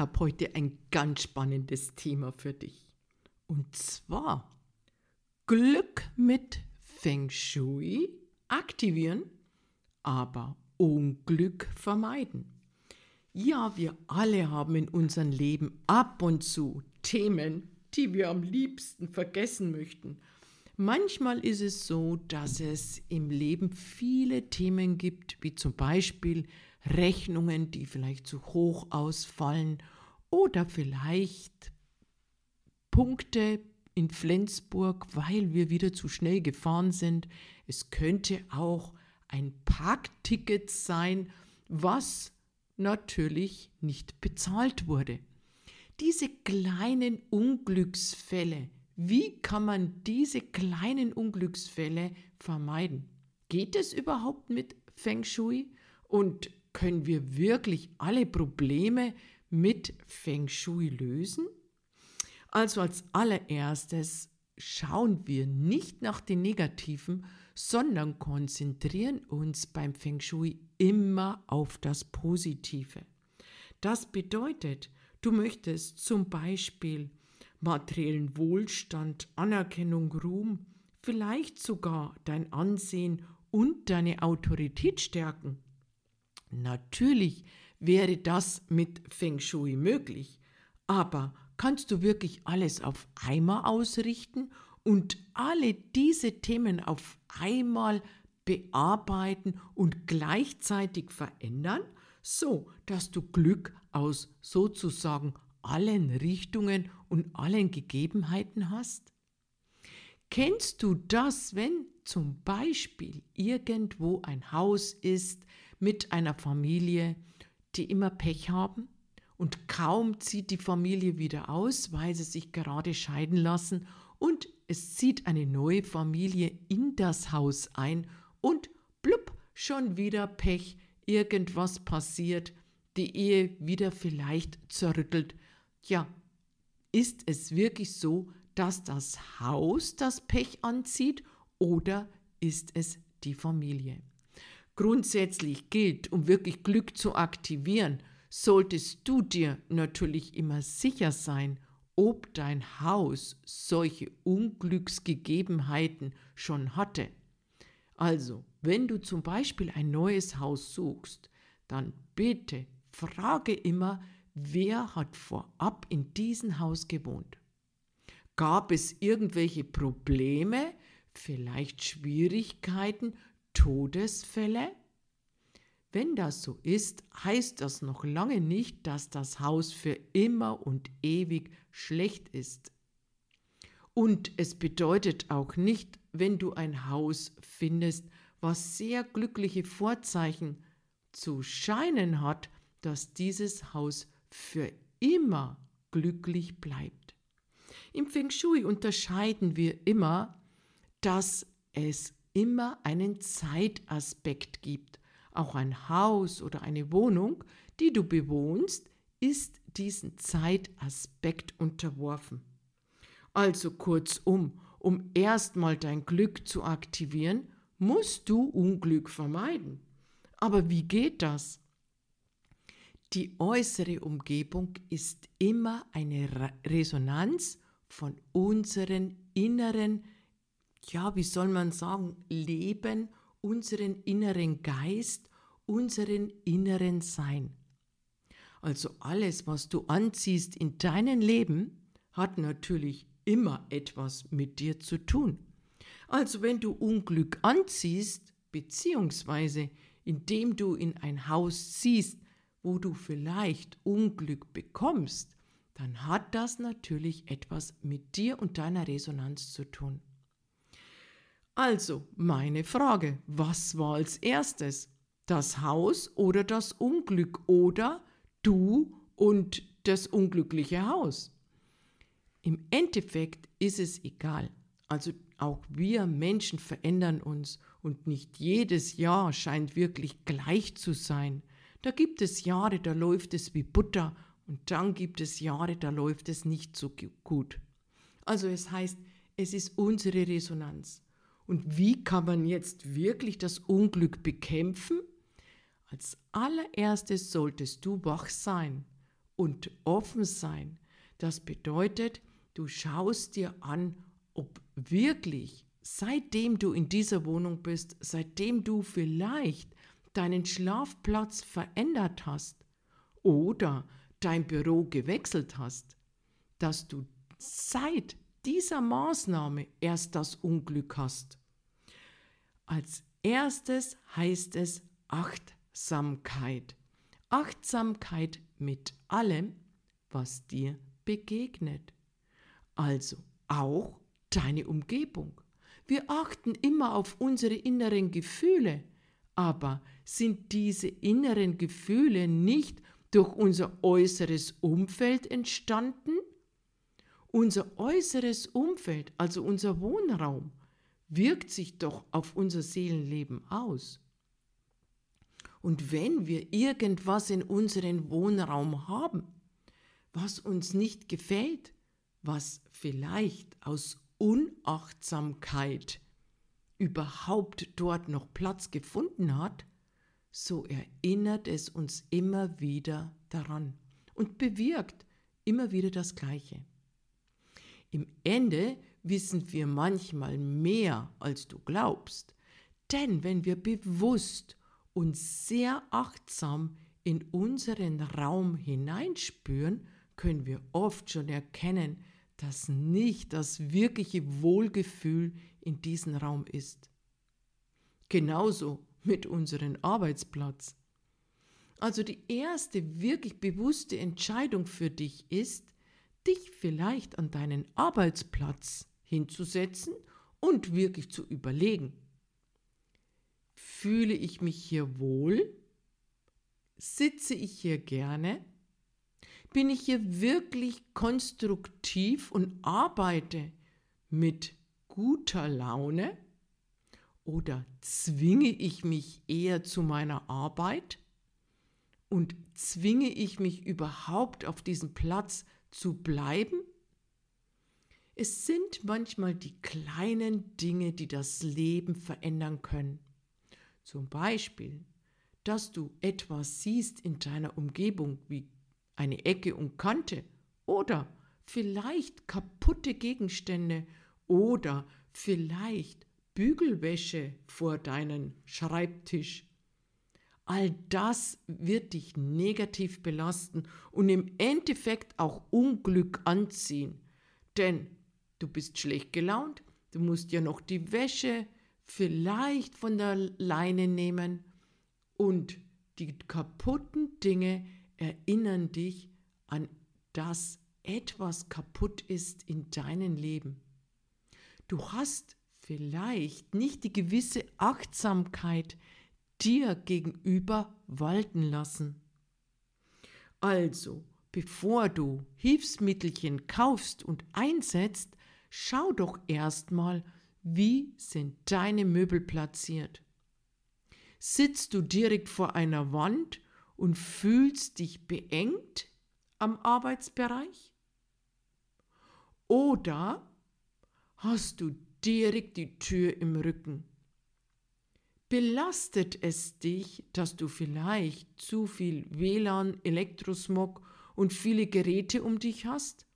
Habe heute ein ganz spannendes Thema für dich. Und zwar Glück mit Feng Shui aktivieren, aber Unglück vermeiden. Ja, wir alle haben in unserem Leben ab und zu Themen, die wir am liebsten vergessen möchten. Manchmal ist es so, dass es im Leben viele Themen gibt, wie zum Beispiel Rechnungen, die vielleicht zu hoch ausfallen oder vielleicht Punkte in Flensburg, weil wir wieder zu schnell gefahren sind. Es könnte auch ein Parkticket sein, was natürlich nicht bezahlt wurde. Diese kleinen Unglücksfälle, wie kann man diese kleinen Unglücksfälle vermeiden? Geht es überhaupt mit Feng Shui? Und können wir wirklich alle Probleme mit Feng Shui lösen? Also als allererstes schauen wir nicht nach den Negativen, sondern konzentrieren uns beim Feng Shui immer auf das Positive. Das bedeutet, du möchtest zum Beispiel materiellen Wohlstand, Anerkennung, Ruhm, vielleicht sogar dein Ansehen und deine Autorität stärken. Natürlich wäre das mit Feng Shui möglich, aber kannst du wirklich alles auf einmal ausrichten und alle diese Themen auf einmal bearbeiten und gleichzeitig verändern, so dass du Glück aus sozusagen allen Richtungen und allen Gegebenheiten hast? Kennst du das, wenn zum Beispiel irgendwo ein Haus ist, mit einer Familie, die immer Pech haben. Und kaum zieht die Familie wieder aus, weil sie sich gerade scheiden lassen. Und es zieht eine neue Familie in das Haus ein. Und blub, schon wieder Pech, irgendwas passiert, die Ehe wieder vielleicht zerrüttelt. Ja, ist es wirklich so, dass das Haus das Pech anzieht? Oder ist es die Familie? Grundsätzlich gilt, um wirklich Glück zu aktivieren, solltest du dir natürlich immer sicher sein, ob dein Haus solche Unglücksgegebenheiten schon hatte. Also, wenn du zum Beispiel ein neues Haus suchst, dann bitte frage immer, wer hat vorab in diesem Haus gewohnt. Gab es irgendwelche Probleme, vielleicht Schwierigkeiten, Todesfälle? Wenn das so ist, heißt das noch lange nicht, dass das Haus für immer und ewig schlecht ist. Und es bedeutet auch nicht, wenn du ein Haus findest, was sehr glückliche Vorzeichen zu scheinen hat, dass dieses Haus für immer glücklich bleibt. Im Feng Shui unterscheiden wir immer, dass es immer einen Zeitaspekt gibt. Auch ein Haus oder eine Wohnung, die du bewohnst, ist diesen Zeitaspekt unterworfen. Also kurzum, um erstmal dein Glück zu aktivieren, musst du Unglück vermeiden. Aber wie geht das? Die äußere Umgebung ist immer eine Resonanz von unseren inneren ja, wie soll man sagen, Leben, unseren inneren Geist, unseren inneren Sein. Also alles, was du anziehst in deinem Leben, hat natürlich immer etwas mit dir zu tun. Also wenn du Unglück anziehst, beziehungsweise indem du in ein Haus ziehst, wo du vielleicht Unglück bekommst, dann hat das natürlich etwas mit dir und deiner Resonanz zu tun. Also, meine Frage, was war als erstes? das Haus oder das Unglück oder du und das unglückliche Haus. Im Endeffekt ist es egal. Also auch wir Menschen verändern uns und nicht jedes Jahr scheint wirklich gleich zu sein. Da gibt es Jahre, da läuft es wie Butter und dann gibt es Jahre, da läuft es nicht so gut. Also es heißt, es ist unsere Resonanz. Und wie kann man jetzt wirklich das Unglück bekämpfen? Als allererstes solltest du wach sein und offen sein. Das bedeutet, du schaust dir an, ob wirklich, seitdem du in dieser Wohnung bist, seitdem du vielleicht deinen Schlafplatz verändert hast oder dein Büro gewechselt hast, dass du seit dieser Maßnahme erst das Unglück hast. Als erstes heißt es Achtsamkeit. Achtsamkeit mit allem, was dir begegnet. Also auch deine Umgebung. Wir achten immer auf unsere inneren Gefühle, aber sind diese inneren Gefühle nicht durch unser äußeres Umfeld entstanden? Unser äußeres Umfeld, also unser Wohnraum, wirkt sich doch auf unser Seelenleben aus. Und wenn wir irgendwas in unserem Wohnraum haben, was uns nicht gefällt, was vielleicht aus Unachtsamkeit überhaupt dort noch Platz gefunden hat, so erinnert es uns immer wieder daran und bewirkt immer wieder das Gleiche. Im Ende wissen wir manchmal mehr, als du glaubst, denn wenn wir bewusst und sehr achtsam in unseren Raum hineinspüren, können wir oft schon erkennen, dass nicht das wirkliche Wohlgefühl in diesem Raum ist. Genauso mit unserem Arbeitsplatz. Also die erste wirklich bewusste Entscheidung für dich ist, dich vielleicht an deinen Arbeitsplatz hinzusetzen und wirklich zu überlegen, fühle ich mich hier wohl? Sitze ich hier gerne? Bin ich hier wirklich konstruktiv und arbeite mit guter Laune? Oder zwinge ich mich eher zu meiner Arbeit? Und zwinge ich mich überhaupt auf diesem Platz zu bleiben? Es sind manchmal die kleinen Dinge, die das Leben verändern können. Zum Beispiel, dass du etwas siehst in deiner Umgebung wie eine Ecke und Kante oder vielleicht kaputte Gegenstände oder vielleicht Bügelwäsche vor deinem Schreibtisch. All das wird dich negativ belasten und im Endeffekt auch Unglück anziehen. Denn du bist schlecht gelaunt, du musst ja noch die Wäsche vielleicht von der Leine nehmen und die kaputten Dinge erinnern dich an das etwas kaputt ist in deinem Leben. Du hast vielleicht nicht die gewisse Achtsamkeit dir gegenüber walten lassen. Also, bevor du Hilfsmittelchen kaufst und einsetzt, schau doch erstmal, wie sind deine Möbel platziert. Sitzt du direkt vor einer Wand und fühlst dich beengt am Arbeitsbereich? Oder hast du direkt die Tür im Rücken? Belastet es dich, dass du vielleicht zu viel WLAN, Elektrosmog und viele Geräte um dich hast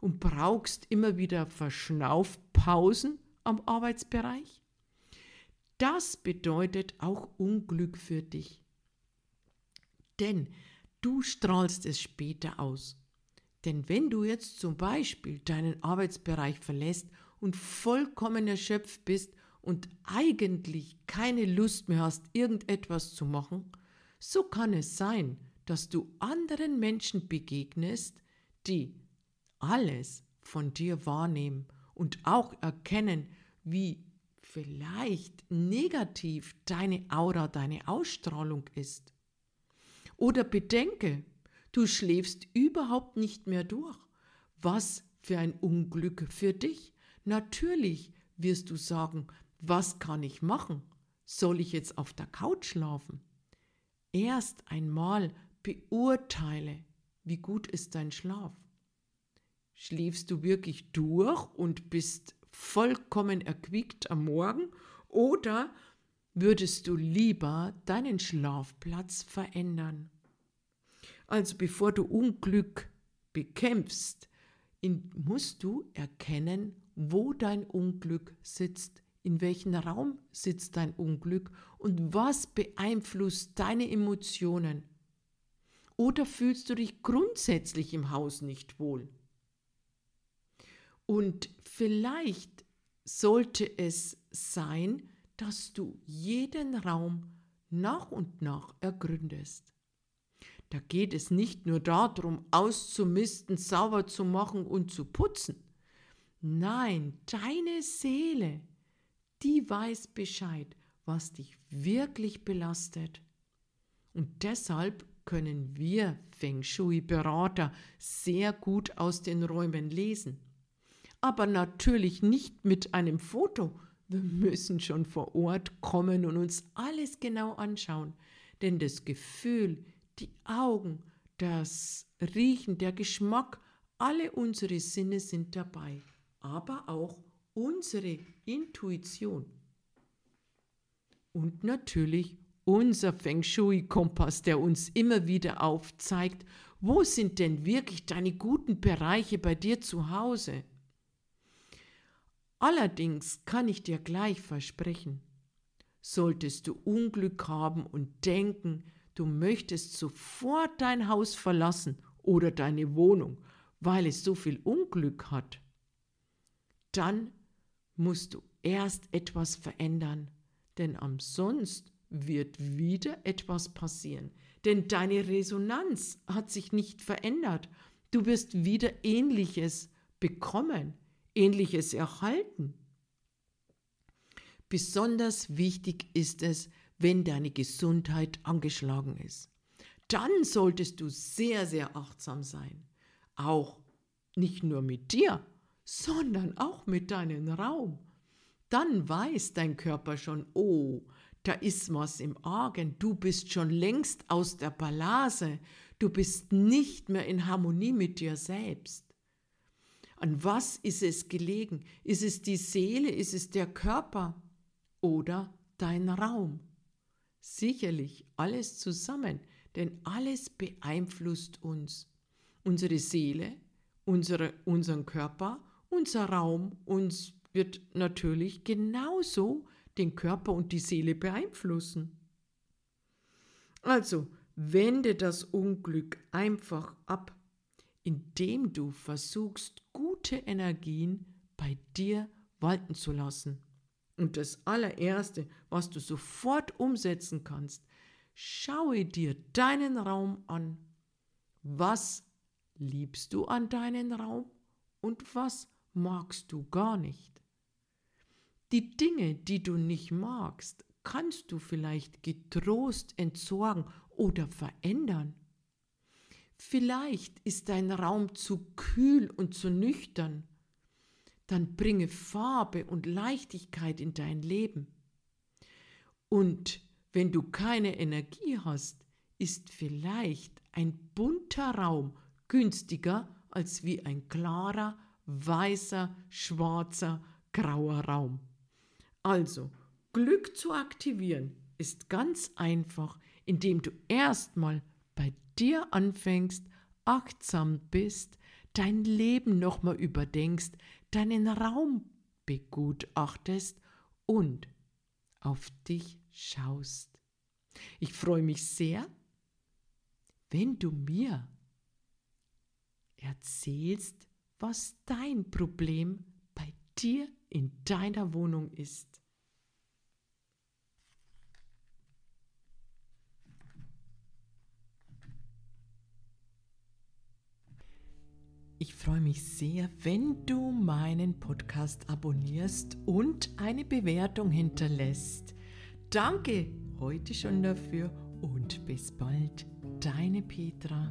und brauchst immer wieder Verschnaufpausen am Arbeitsbereich? Das bedeutet auch Unglück für dich. Denn du strahlst es später aus. Denn wenn du jetzt zum Beispiel deinen Arbeitsbereich verlässt und vollkommen erschöpft bist und eigentlich keine Lust mehr hast, irgendetwas zu machen, so kann es sein, dass du anderen Menschen begegnest, die alles von dir wahrnehmen und auch erkennen, wie vielleicht negativ deine Aura, deine Ausstrahlung ist. Oder bedenke, du schläfst überhaupt nicht mehr durch. Was für ein Unglück für dich. Natürlich wirst du sagen, was kann ich machen? Soll ich jetzt auf der Couch schlafen? Erst einmal beurteile, wie gut ist dein Schlaf. Schläfst du wirklich durch und bist vollkommen erquickt am Morgen oder würdest du lieber deinen Schlafplatz verändern? Also bevor du Unglück bekämpfst, musst du erkennen, wo dein Unglück sitzt, in welchem Raum sitzt dein Unglück und was beeinflusst deine Emotionen. Oder fühlst du dich grundsätzlich im Haus nicht wohl? Und vielleicht sollte es sein, dass du jeden Raum nach und nach ergründest. Da geht es nicht nur darum, auszumisten, sauber zu machen und zu putzen. Nein, deine Seele, die weiß Bescheid, was dich wirklich belastet. Und deshalb können wir Feng Shui-Berater sehr gut aus den Räumen lesen. Aber natürlich nicht mit einem Foto. Wir müssen schon vor Ort kommen und uns alles genau anschauen. Denn das Gefühl, die Augen, das Riechen, der Geschmack, alle unsere Sinne sind dabei. Aber auch unsere Intuition. Und natürlich unser Feng Shui-Kompass, der uns immer wieder aufzeigt, wo sind denn wirklich deine guten Bereiche bei dir zu Hause? Allerdings kann ich dir gleich versprechen, solltest du Unglück haben und denken, du möchtest sofort dein Haus verlassen oder deine Wohnung, weil es so viel Unglück hat, dann musst du erst etwas verändern, denn ansonsten wird wieder etwas passieren. Denn deine Resonanz hat sich nicht verändert. Du wirst wieder ähnliches bekommen, ähnliches erhalten. Besonders wichtig ist es, wenn deine Gesundheit angeschlagen ist. Dann solltest du sehr, sehr achtsam sein. Auch nicht nur mit dir, sondern auch mit deinem Raum. Dann weiß dein Körper schon, oh, da ist was im Argen, du bist schon längst aus der Ballase, du bist nicht mehr in Harmonie mit dir selbst. An was ist es gelegen? Ist es die Seele, ist es der Körper oder dein Raum? Sicherlich alles zusammen, denn alles beeinflusst uns. Unsere Seele, unsere, unseren Körper, unser Raum, uns wird natürlich genauso den Körper und die Seele beeinflussen. Also wende das Unglück einfach ab, indem du versuchst, gute Energien bei dir walten zu lassen. Und das allererste, was du sofort umsetzen kannst, schaue dir deinen Raum an. Was liebst du an deinem Raum und was magst du gar nicht? Die Dinge, die du nicht magst, kannst du vielleicht getrost entsorgen oder verändern. Vielleicht ist dein Raum zu kühl und zu nüchtern. Dann bringe Farbe und Leichtigkeit in dein Leben. Und wenn du keine Energie hast, ist vielleicht ein bunter Raum günstiger als wie ein klarer, weißer, schwarzer, grauer Raum. Also, Glück zu aktivieren ist ganz einfach, indem du erstmal bei dir anfängst, achtsam bist, dein Leben nochmal überdenkst, deinen Raum begutachtest und auf dich schaust. Ich freue mich sehr, wenn du mir erzählst, was dein Problem bei dir in deiner Wohnung ist. Ich freue mich sehr, wenn du meinen Podcast abonnierst und eine Bewertung hinterlässt. Danke heute schon dafür und bis bald, deine Petra.